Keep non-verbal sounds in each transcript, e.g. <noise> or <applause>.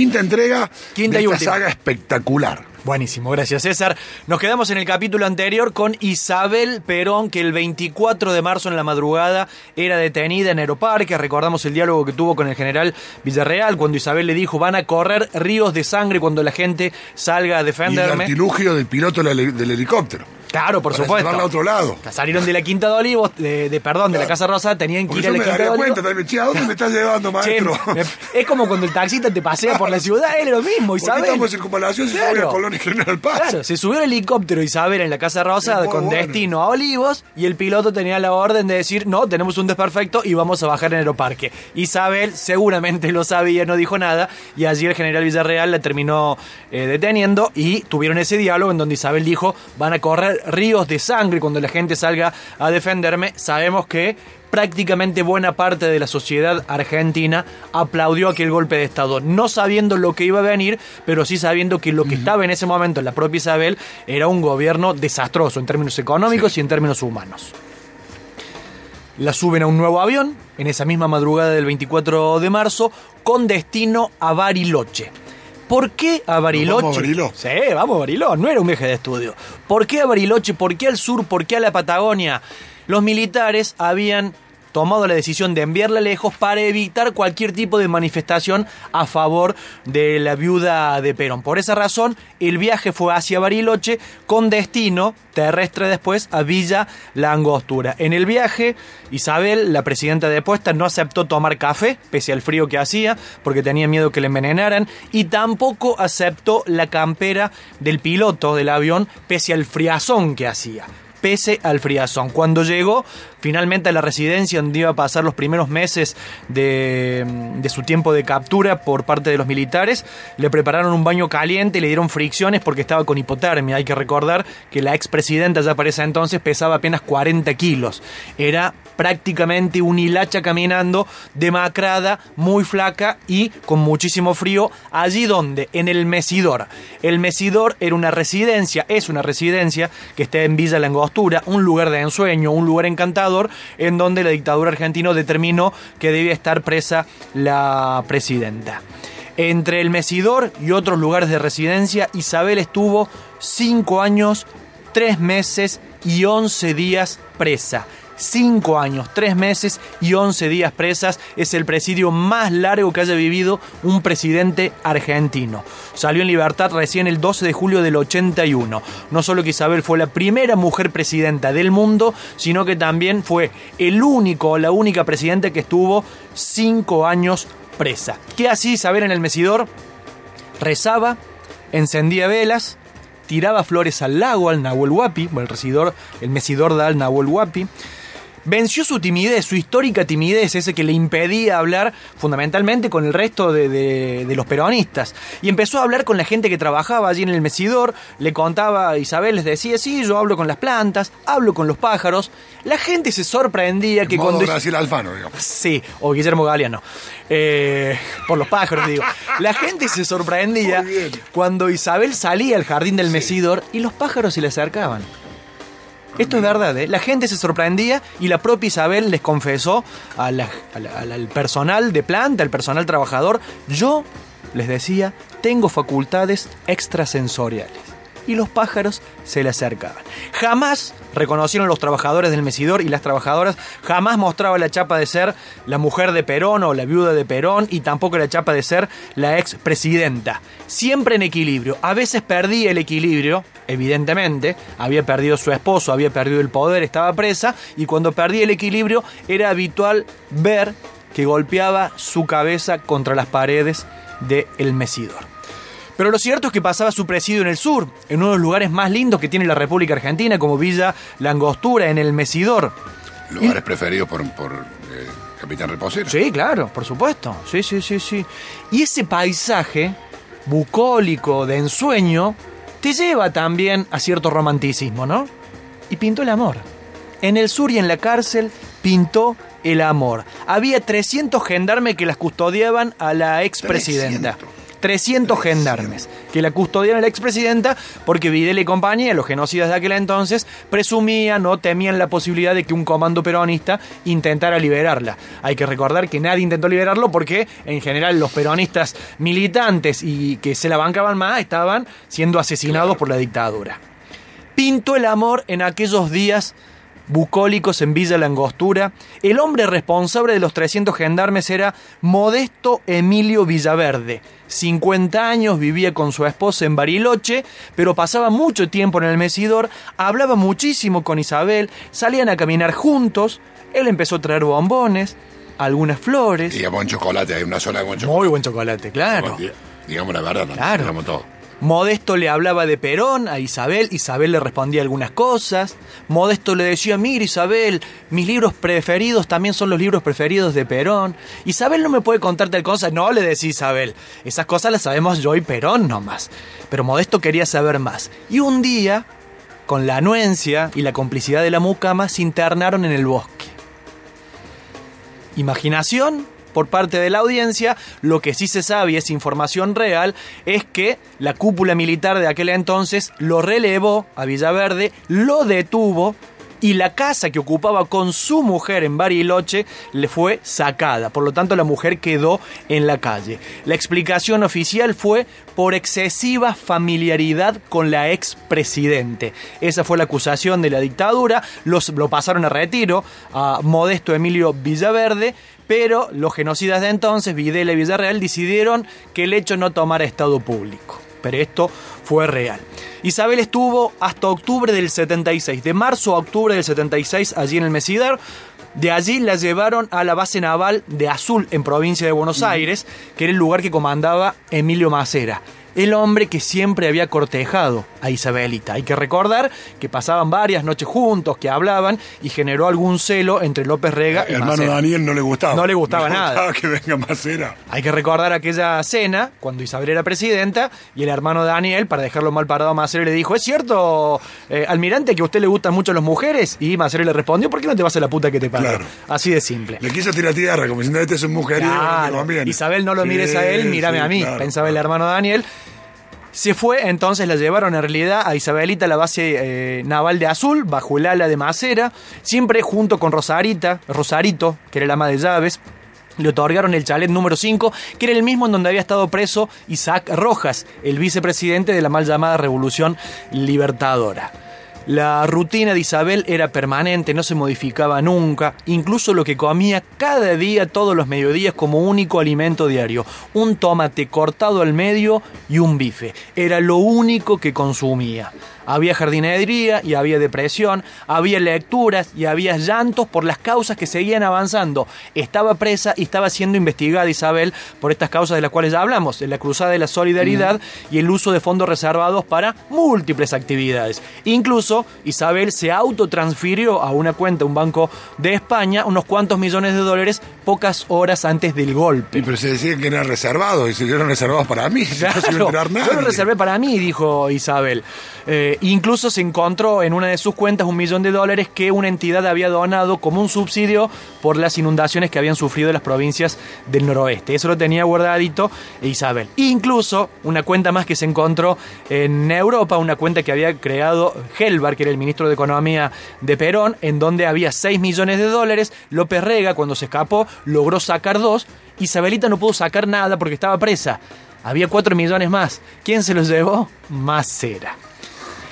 Quinta entrega Quinta de y esta última. saga espectacular. Buenísimo, gracias César. Nos quedamos en el capítulo anterior con Isabel Perón, que el 24 de marzo en la madrugada era detenida en Aeroparque. Recordamos el diálogo que tuvo con el general Villarreal cuando Isabel le dijo van a correr ríos de sangre cuando la gente salga a Y el defenderme. artilugio del piloto del helicóptero. Claro, por Para supuesto. a otro lado. Salieron de la Quinta de Olivos, de, de- perdón, de la Claro. Casa Rosa, tenían que Porque ir a la me Quinta de Olivos. cuenta también, che, ¿a dónde me estás llevando, <laughs> Che, maestro? me- es como cuando el taxista te pasea por la ciudad, es lo mismo, ¿Por qué Isabel. estamos en circunvalación si yo voy a Colón y General Paz? Claro, se subió el helicóptero Isabel en la Casa Rosa con bueno. destino a Olivos y el piloto tenía la orden de decir, no, tenemos un desperfecto y vamos a bajar en Aeroparque. Isabel seguramente lo sabía, no dijo nada y allí el general Villarreal la terminó eh, deteniendo y tuvieron ese diálogo en donde Isabel dijo, van a correr ríos de sangre cuando la gente salga a defenderme. Sabemos que prácticamente buena parte de la sociedad argentina aplaudió aquel golpe de Estado, no sabiendo lo que iba a venir, pero sí sabiendo que lo que estaba en ese momento en la propia Isabel era un gobierno desastroso en términos económicos y en términos humanos. La suben a un nuevo avión en esa misma madrugada del 24 de marzo con destino a Bariloche. ¿Por qué a Bariloche? vamos a Bariloche. Sí, vamos a Bariloche, no era un viaje de estudio. ¿Por qué a Bariloche? ¿Por qué al sur? ¿Por qué a la Patagonia? Los militares habían tomado la decisión de enviarla lejos para evitar cualquier tipo de manifestación a favor de la viuda de Perón. Por esa razón, el viaje fue hacia Bariloche con destino terrestre después a Villa La Angostura. En el viaje, Isabel, la presidenta depuesta, no aceptó tomar café, pese al frío que hacía, porque tenía miedo que le envenenaran, y tampoco aceptó la campera del piloto del avión, pese al friazón que hacía pese al friazón. Cuando llegó finalmente a la residencia donde iba a pasar los primeros meses de, su tiempo de captura por parte de los militares, le prepararon un baño caliente y le dieron fricciones porque estaba con hipotermia. Hay que recordar que la expresidenta ya para ese entonces pesaba apenas 40 kilos. Era prácticamente un hilacha caminando, demacrada, muy flaca y con muchísimo frío. Allí donde, en el Mesidor. El Mesidor era una residencia, es una residencia que está en Villa Langostura, un lugar de ensueño, un lugar en donde la dictadura argentina determinó que debía estar presa la presidenta. Entre el Mesidor y otros lugares de residencia, Isabel estuvo cinco años, tres meses y once días presa. Cinco años, tres meses y once días presas es el presidio más largo que haya vivido un presidente argentino. Salió en libertad recién el 12 de julio del 81. No solo que Isabel fue la primera mujer presidenta del mundo, sino que también fue el único o la única presidenta que estuvo cinco años presa. ¿Qué hacía Isabel en el Mesidor? Rezaba, encendía velas, tiraba flores al lago, al Nahuel Huapi, el residor, el mesidor da al Nahuel Huapi. Venció su timidez, su histórica timidez, ese que le impedía hablar fundamentalmente con el resto de, de- de los peronistas. Y empezó a hablar con la gente que trabajaba allí en el Mesidor, le contaba a Isabel, les decía, sí, yo hablo con las plantas, hablo con los pájaros. La gente se sorprendía que Modo cuando... Graciela Alfano, digamos. Sí, o Guillermo Galeano. Eh, por los pájaros, digo. La gente se sorprendía cuando Isabel salía al jardín del Mesidor y los pájaros se le acercaban. Esto es verdad, ¿eh? La gente se sorprendía y la propia Isabel les confesó al personal de planta, al personal trabajador, yo, les decía, tengo facultades extrasensoriales. Y los pájaros se le acercaban. Jamás reconocieron los trabajadores del Mesidor y las trabajadoras, jamás mostraba la chapa de ser la mujer de Perón o la viuda de Perón y tampoco la chapa de ser la expresidenta. Siempre en equilibrio. A veces perdía el equilibrio, evidentemente, había perdido su esposo, había perdido el poder, estaba presa y cuando perdía el equilibrio era habitual ver que golpeaba su cabeza contra las paredes del Mesidor. Pero lo cierto es que pasaba su presidio en el sur, en uno de los lugares más lindos que tiene la República Argentina, como Villa Langostura, en el Mesidor. Lugares preferidos por, por eh, Capitán Reposero. Sí, claro, por supuesto. Sí, sí, sí, sí. Y ese paisaje bucólico, de ensueño, te lleva también a cierto romanticismo, ¿no? Y pintó el amor. En el sur y en la cárcel pintó el amor. Había 300 gendarmes que las custodiaban a la expresidenta. 300 gendarmes que la custodian a la expresidenta porque Videla y compañía, los genocidas de aquel entonces, presumían o temían la posibilidad de que un comando peronista intentara liberarla. Hay que recordar que nadie intentó liberarlo porque en general los peronistas militantes y que se la bancaban más estaban siendo asesinados por la dictadura. Pinto el amor en aquellos días bucólicos en Villa Langostura, el hombre responsable de los 300 gendarmes era Modesto Emilio Villaverde. 50 años, vivía con su esposa en Bariloche, pero pasaba mucho tiempo en el Mesidor, hablaba muchísimo con Isabel, salían a caminar juntos, él empezó a traer bombones, algunas flores. Y buen chocolate, hay una sola de buen chocolate. Muy buen chocolate, claro. Digamos la verdad, claro. digamos todo. Modesto le hablaba de Perón a Isabel, Isabel le respondía algunas cosas. Modesto le decía, mira Isabel, mis libros preferidos también son los libros preferidos de Perón. Isabel no me puede contar tal cosa. No, le decía Isabel, esas cosas las sabemos yo y Perón nomás. Pero Modesto quería saber más. Y un día, con la anuencia y la complicidad de la mucama, se internaron en el bosque. Imaginación por parte de la audiencia, lo que sí se sabe y es información real es que la cúpula militar de aquel entonces lo relevó a Villaverde, lo detuvo y la casa que ocupaba con su mujer en Bariloche le fue sacada. Por lo tanto, la mujer quedó en la calle. La explicación oficial fue por excesiva familiaridad con la expresidente. Esa fue la acusación de la dictadura. Los, lo pasaron a retiro a Modesto Emilio Villaverde pero los genocidas de entonces, Videla y Villarreal, decidieron que el hecho no tomara estado público. Pero esto fue real. Isabel estuvo hasta octubre del 76, de marzo a octubre del 76 allí en el Mesidar. De allí la llevaron a la base naval de Azul en provincia de Buenos Aires, que era el lugar que comandaba Emilio Macera el hombre que siempre había cortejado a Isabelita. Hay que recordar que pasaban varias noches juntos, que hablaban y generó algún celo entre López Rega y hermano Daniel no le gustaba. No le gustaba nada. que venga Macera. Hay que recordar aquella cena cuando Isabel era presidenta y el hermano Daniel, para dejarlo mal parado a Macera, le dijo: ¿Es cierto, eh, almirante, que a usted le gustan mucho las mujeres? Y Macera le respondió: ¿Por qué no te vas a la puta que te paga? Así de simple. Le quiso tirar tierra, como diciendo: Este es un mujer. Isabel, no lo mires a él, mírame a mí, pensaba el hermano Daniel. Se fue, entonces la llevaron en realidad a Isabelita la base eh, naval de Azul, bajo el ala de Macera, siempre junto con Rosarita, Rosarito, que era el ama de llaves. Le otorgaron el chalet número 5, que era el mismo en donde había estado preso Isaac Rojas, el vicepresidente de la mal llamada Revolución Libertadora. La rutina de Isabel era permanente, no se modificaba nunca, incluso lo que comía cada día, todos los mediodías, como único alimento diario. Un tomate cortado al medio y un bife. Era lo único que consumía. Había jardinería y había depresión, había lecturas y había llantos por las causas que seguían avanzando. Estaba presa y estaba siendo investigada Isabel por estas causas de las cuales ya hablamos, la cruzada de la solidaridad y el uso de fondos reservados para múltiples actividades. Incluso Isabel se autotransfirió a una cuenta, un banco de España, unos cuantos millones de dólares pocas horas antes del golpe. Y pero se decía que eran reservados y se dieron reservados para mí. <laughs> no yo lo reservé para mí, dijo Isabel. Eh, incluso se encontró en una de sus cuentas un millón de dólares que una entidad había donado como un subsidio por las inundaciones que habían sufrido las provincias del noroeste. Eso lo tenía guardadito Isabel. Incluso una cuenta más que se encontró en Europa, una cuenta que había creado Helbar, que era el ministro de Economía de Perón, en donde había 6 millones de dólares. López Rega, cuando se escapó, logró sacar dos. Isabelita no pudo sacar nada porque estaba presa. Había 4 millones más. ¿Quién se los llevó? Macera.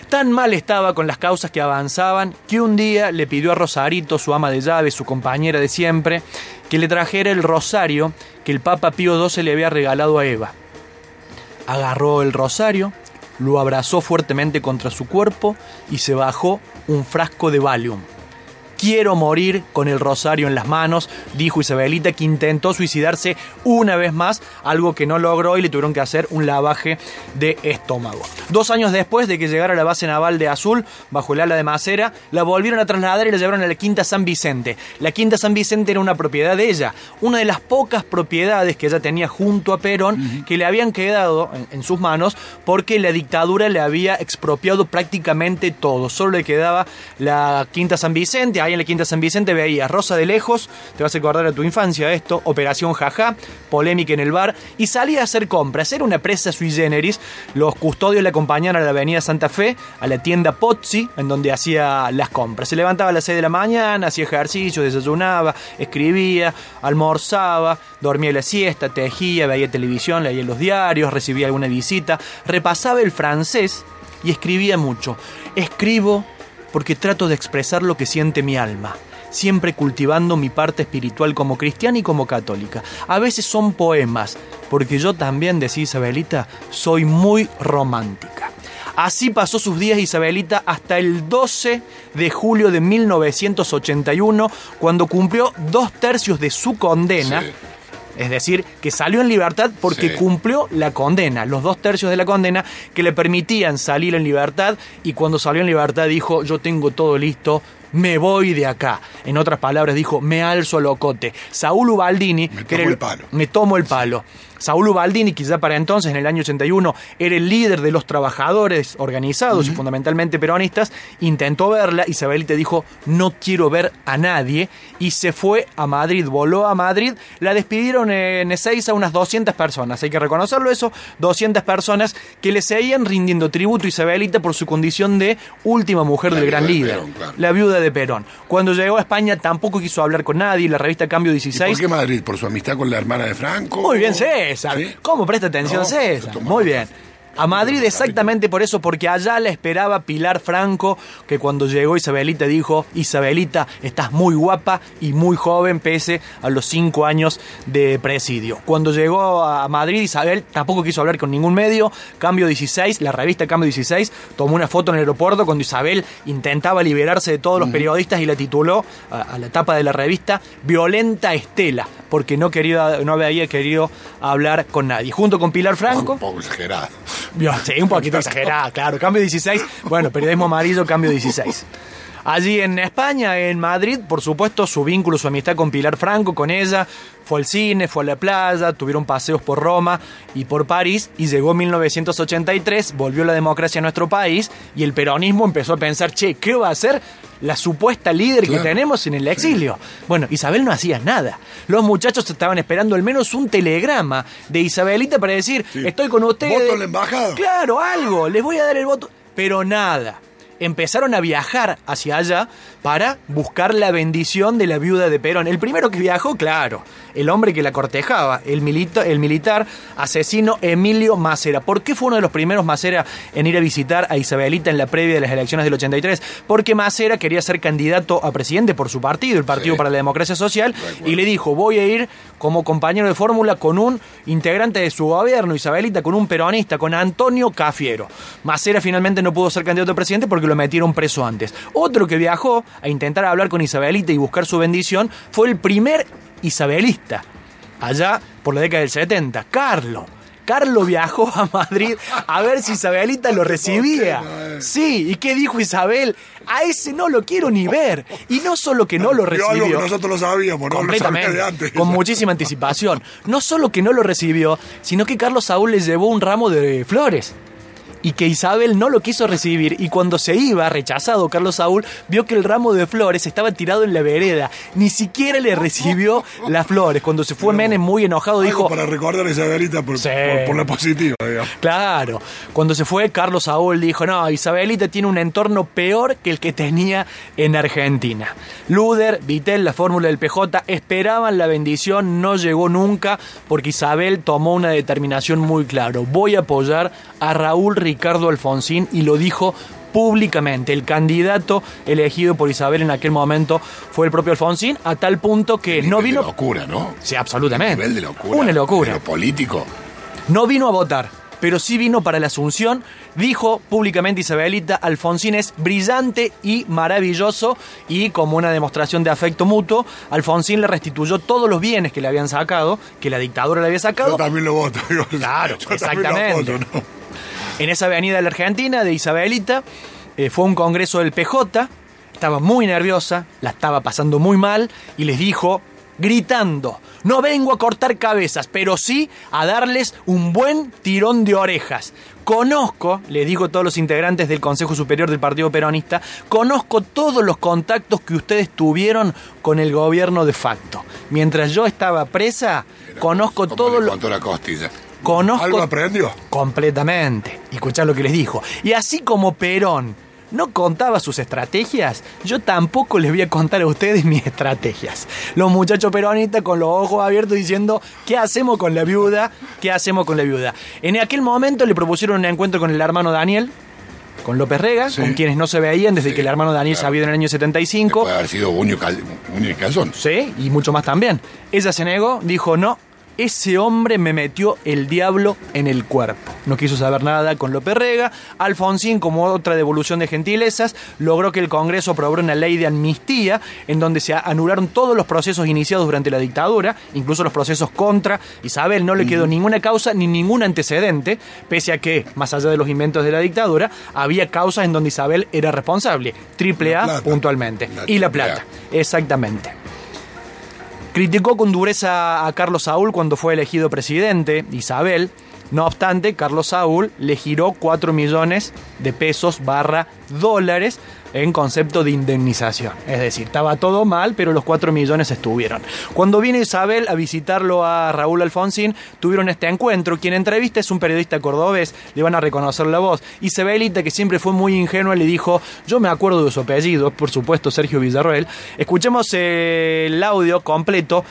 Tan mal estaba con las causas que avanzaban que un día le pidió a Rosarito, su ama de llaves, su compañera de siempre, que le trajera el rosario que el Papa Pío XII le había regalado a Eva. Agarró el rosario, lo abrazó fuertemente contra su cuerpo y se bajó un frasco de Valium. Quiero morir con el rosario en las manos, dijo Isabelita, que intentó suicidarse una vez más, algo que no logró y le tuvieron que hacer un lavaje de estómago. Dos años después de que llegara a la base naval de Azul, bajo el ala de Macera, la volvieron a trasladar y la llevaron a la Quinta San Vicente. La Quinta San Vicente era una propiedad de ella, una de las pocas propiedades que ella tenía junto a Perón, que le habían quedado en, en sus manos porque la dictadura le había expropiado prácticamente todo. Solo le quedaba la Quinta San Vicente, ahí en la Quinta San Vicente, veías Rosa de Lejos, te vas a acordar a tu infancia esto, Operación Jaja, polémica en el bar, y salía a hacer compras. Era una presa sui generis. Los custodios le acompañaron a la Avenida Santa Fe, a la tienda Pozzi, en donde hacía las compras. Se levantaba a las 6 de la mañana, hacía ejercicio, desayunaba, escribía, almorzaba, dormía la siesta, tejía, veía televisión, leía los diarios, recibía alguna visita, repasaba el francés y escribía mucho. Escribo porque trato de expresar lo que siente mi alma, siempre cultivando mi parte espiritual como cristiana y como católica. A veces son poemas, porque yo también, decía Isabelita, soy muy romántica. Así pasó sus días Isabelita hasta el 12 de julio de 1981, cuando cumplió dos tercios de su condena. Es decir, que salió en libertad porque Sí. cumplió la condena, los dos tercios de la condena que le permitían salir en libertad y cuando salió en libertad dijo yo tengo todo listo, me voy de acá. En otras palabras dijo me alzo al ocote. Saúl Ubaldini, Me que tomo el palo. me tomo el palo. Saúl Ubaldini, que ya para entonces, en el año 81, era el líder de los trabajadores organizados y fundamentalmente peronistas, intentó verla. Isabelita dijo, no quiero ver a nadie, y se fue a Madrid, voló a Madrid. La despidieron en Ezeiza unas 200 personas, hay que reconocerlo eso, 200 personas que le seguían rindiendo tributo a Isabelita por su condición de última mujer La del gran de líder, Perón, claro. la viuda de Perón. Cuando llegó a España tampoco quiso hablar con nadie, la revista Cambio ¿Y 16 por qué Madrid? ¿Por su amistad con la hermana de Franco? muy bien, César. ¿Sí? ¿Cómo presta atención, No, César? Muy bien. A Madrid exactamente por eso, porque allá la esperaba Pilar Franco, que cuando llegó Isabelita dijo, Isabelita, estás muy guapa y muy joven pese a los cinco años de presidio. Cuando llegó a Madrid, Isabel tampoco quiso hablar con ningún medio. Cambio 16, la revista Cambio 16, tomó una foto en el aeropuerto cuando Isabel intentaba liberarse de todos los periodistas y la tituló a, a la tapa de la revista Violenta Estela, porque no, quería, no había querido hablar con nadie. Junto con Pilar Franco. Un Sí, un poquito exagerada, claro. Cambio 16. Bueno, periodismo amarillo, cambio 16. Allí en España, en Madrid, por supuesto, su vínculo, su amistad con Pilar Franco, con ella, fue al cine, fue a la playa, tuvieron paseos por Roma y por París, y llegó 1983, volvió la democracia a nuestro país, y el peronismo empezó a pensar, che, ¿qué va a hacer la supuesta líder Claro. que tenemos en el exilio? Bueno, Isabel no hacía nada. Los muchachos estaban esperando al menos un telegrama de Isabelita para decir, Sí. estoy con ustedes. Voto en la embajada. Claro, algo, les voy a dar el voto. Pero nada. Empezaron a viajar hacia allá para buscar la bendición de la viuda de Perón. El primero que viajó, claro, el hombre que la cortejaba, el, milito- el militar asesino Emilio Macera. ¿Por qué fue uno de los primeros Macera en ir a visitar a Isabelita en la previa de las elecciones del 83? Porque Macera quería ser candidato a presidente por su partido, el Partido Sí. para la Democracia Social, y le dijo, voy a ir como compañero de fórmula con un integrante de su gobierno, Isabelita, con un peronista, con Antonio Cafiero. Macera finalmente no pudo ser candidato a presidente porque lo metieron preso antes. Otro que viajó a intentar hablar con Isabelita y buscar su bendición fue el primer isabelista, allá por la década del 70, Carlos. Carlos viajó a Madrid a ver si Isabelita lo recibía. Sí, ¿y qué dijo Isabel? A ese no lo quiero ni ver. Y no solo que no lo Vio algo recibió. que nosotros lo sabíamos, ¿no? Lo Completamente, sabía de antes. con muchísima anticipación. No solo que no lo recibió, sino que Carlos Saúl le llevó un ramo de flores. Y que Isabel no lo quiso recibir y cuando se iba, rechazado Carlos Saúl, vio que el ramo de flores estaba tirado en la vereda. Ni siquiera le recibió las flores. Cuando se fue Menem muy enojado dijo... para recordar a Isabelita por, Sí. por, por la positiva, digamos. Claro, cuando se fue Carlos Saúl dijo, no, Isabelita tiene un entorno peor que el que tenía en Argentina. Luder, Vitel, la fórmula del PJ esperaban la bendición, no llegó nunca porque Isabel tomó una determinación muy clara. Voy a apoyar a Raúl Ricardo Alfonsín y lo dijo públicamente. El candidato elegido por Isabel en aquel momento fue el propio Alfonsín, a tal punto que no vino... De locura, ¿no? Sí, absolutamente. Nivel de locura. Una locura. De lo político. No vino a votar, pero sí vino para la Asunción. Dijo públicamente Isabelita, Alfonsín es brillante y maravilloso y como una demostración de afecto mutuo, Alfonsín le restituyó todos los bienes que le habían sacado, que la dictadura le había Yo sacado. también lo voto. Claro, <laughs> Yo lo exactamente. voto, ¿no? En esa avenida de la Argentina, de Isabelita, eh, fue un congreso del PJ, estaba muy nerviosa, la estaba pasando muy mal y les dijo, gritando, no vengo a cortar cabezas, pero sí a darles un buen tirón de orejas. Conozco, le digo a todos los integrantes del Consejo Superior del Partido Peronista, conozco todos los contactos que ustedes tuvieron con el gobierno de facto. Mientras yo estaba presa, conozco todos los... contó la costilla. Conozco ¿Algo aprendió? completamente. Y escuchar lo que les dijo. Y así como Perón no contaba sus estrategias, yo tampoco les voy a contar a ustedes <laughs> mis estrategias. Los muchachos peronistas con los ojos abiertos diciendo, ¿qué hacemos con la viuda? ¿Qué hacemos con la viuda? En aquel momento le propusieron un encuentro con el hermano Daniel, con López Rega, Sí. con quienes no se veían desde Sí, que el hermano Daniel se había ido en el año 75. Puede haber sido Buño y Calzón. Sí, y mucho más también. Ella se negó, dijo no. Ese hombre me metió el diablo en el cuerpo. No quiso saber nada con López Rega. Alfonsín, como otra devolución de gentilezas, logró que el Congreso aprobara una ley de amnistía en donde se anularon todos los procesos iniciados durante la dictadura, incluso los procesos contra Isabel. No le quedó ninguna causa ni ningún antecedente, pese a que, más allá de los inventos de la dictadura, había causas en donde Isabel era responsable. Triple A puntualmente. Y la plata. Exactamente. Criticó con dureza a Carlos Saúl cuando fue elegido presidente, Isabel. No obstante, Carlos Saúl le giró 4 millones de pesos barra dólares en concepto de indemnización. Es decir, estaba todo mal, pero los 4 millones estuvieron. Cuando viene Isabel a visitarlo a Raúl Alfonsín, tuvieron este encuentro. Quien entrevista es un periodista cordobés, le van a reconocer la voz. Isabelita, que siempre fue muy ingenua, le dijo, yo me acuerdo de su apellido, por supuesto Sergio Villarroel. Escuchemos el audio completo.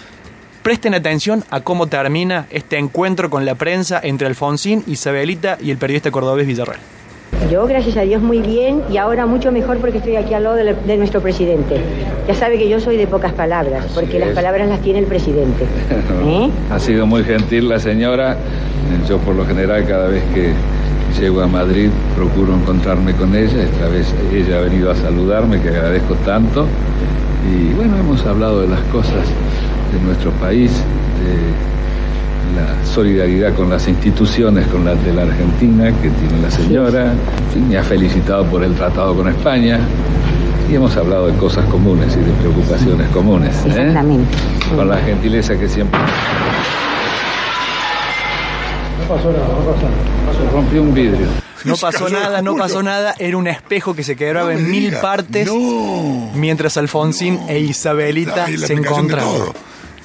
Presten atención a cómo termina este encuentro con la prensa entre Alfonsín, Isabelita y el periodista cordobés Villarroel. Yo, gracias a Dios, muy bien y ahora mucho mejor porque estoy aquí al lado de, de nuestro presidente. Ya sabe que yo soy de pocas palabras, porque las palabras las tiene el presidente. <laughs> ¿Eh? Ha sido muy gentil la señora. Yo por lo general cada vez que llego a Madrid procuro encontrarme con ella. Esta vez ella ha venido a saludarme, que agradezco tanto. Y bueno, hemos hablado de las cosas de nuestro país, de la solidaridad con las instituciones, con las de la Argentina que tiene la señora. En fin, me ha felicitado por el tratado con España. Y hemos hablado de cosas comunes y de preocupaciones comunes. ¿eh? Exactamente. Con la gentileza que siempre. No pasó nada, no pasó nada. Se rompió un vidrio. No pasó nada, no pasó nada. Era un espejo que se quebraba No en mil diga. partes No. mientras Alfonsín e Isabelita la se encontraban.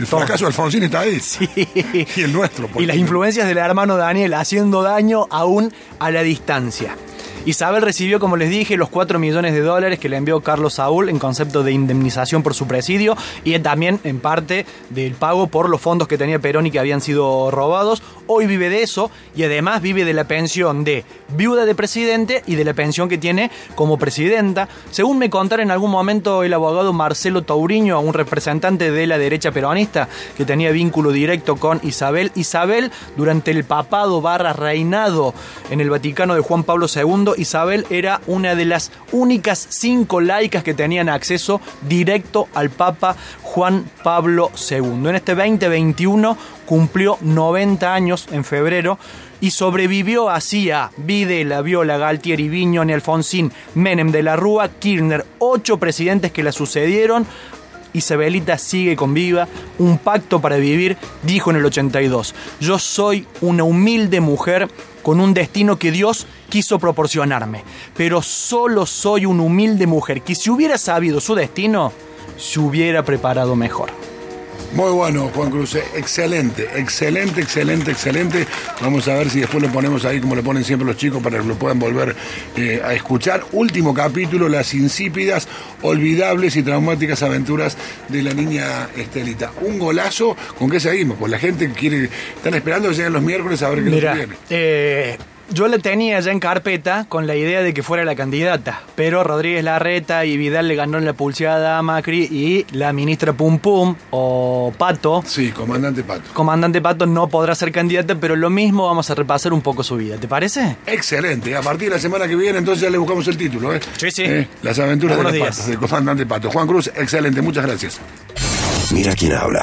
El fracaso de Alfonsín está ahí. <laughs> Y el nuestro. Y porque- las influencias del hermano Daniel haciendo daño aún a la distancia. Isabel recibió, como les dije, los 4 millones de dólares que le envió Carlos Saúl en concepto de indemnización por su presidio y también en parte del pago por los fondos que tenía Perón y que habían sido robados. Hoy vive de eso y además vive de la pensión de viuda de presidente y de la pensión que tiene como presidenta. Según me contaron en algún momento el abogado Marcelo Tauriño, un representante de la derecha peronista que tenía vínculo directo con Isabel. Isabel, durante el papado barra reinado en el Vaticano de Juan Pablo II, Isabel era una de las únicas cinco laicas que tenían acceso directo al Papa Juan Pablo II. En este 2021 cumplió 90 años en febrero y sobrevivió así a Videla, Viola, Galtieri, Viñoni, Alfonsín, Menem de la Rúa, Kirchner, ocho presidentes que la sucedieron. Isabelita sigue con viva, un pacto para vivir, dijo en el 82. Yo soy una humilde mujer con un destino que Dios quiso proporcionarme, pero solo soy una humilde mujer que si hubiera sabido su destino, se hubiera preparado mejor. Muy bueno, Juan Cruz. Excelente, excelente, excelente, excelente. Vamos a ver si después lo ponemos ahí como le ponen siempre los chicos para que lo puedan volver eh, a escuchar. Último capítulo, las insípidas, olvidables y traumáticas aventuras de la niña Estelita. Un golazo. ¿Con qué seguimos? Pues la gente quiere, están esperando que lleguen los miércoles a ver qué lo Mira, que viene. eh, yo la tenía ya en carpeta con la idea de que fuera la candidata, pero Rodríguez Larreta y Vidal le ganó en la pulseada a Macri y la ministra Pum Pum o Pato, Sí, comandante Pato. comandante Pato, no podrá ser candidata, pero lo mismo vamos a repasar un poco su vida, ¿te parece? Excelente. A partir de la semana que viene, entonces ya le buscamos el título. ¿eh? Sí, sí. Eh, Las aventuras de los días. patos, del comandante Pato. Juan Cruz, excelente. Muchas gracias. Mira quién habla.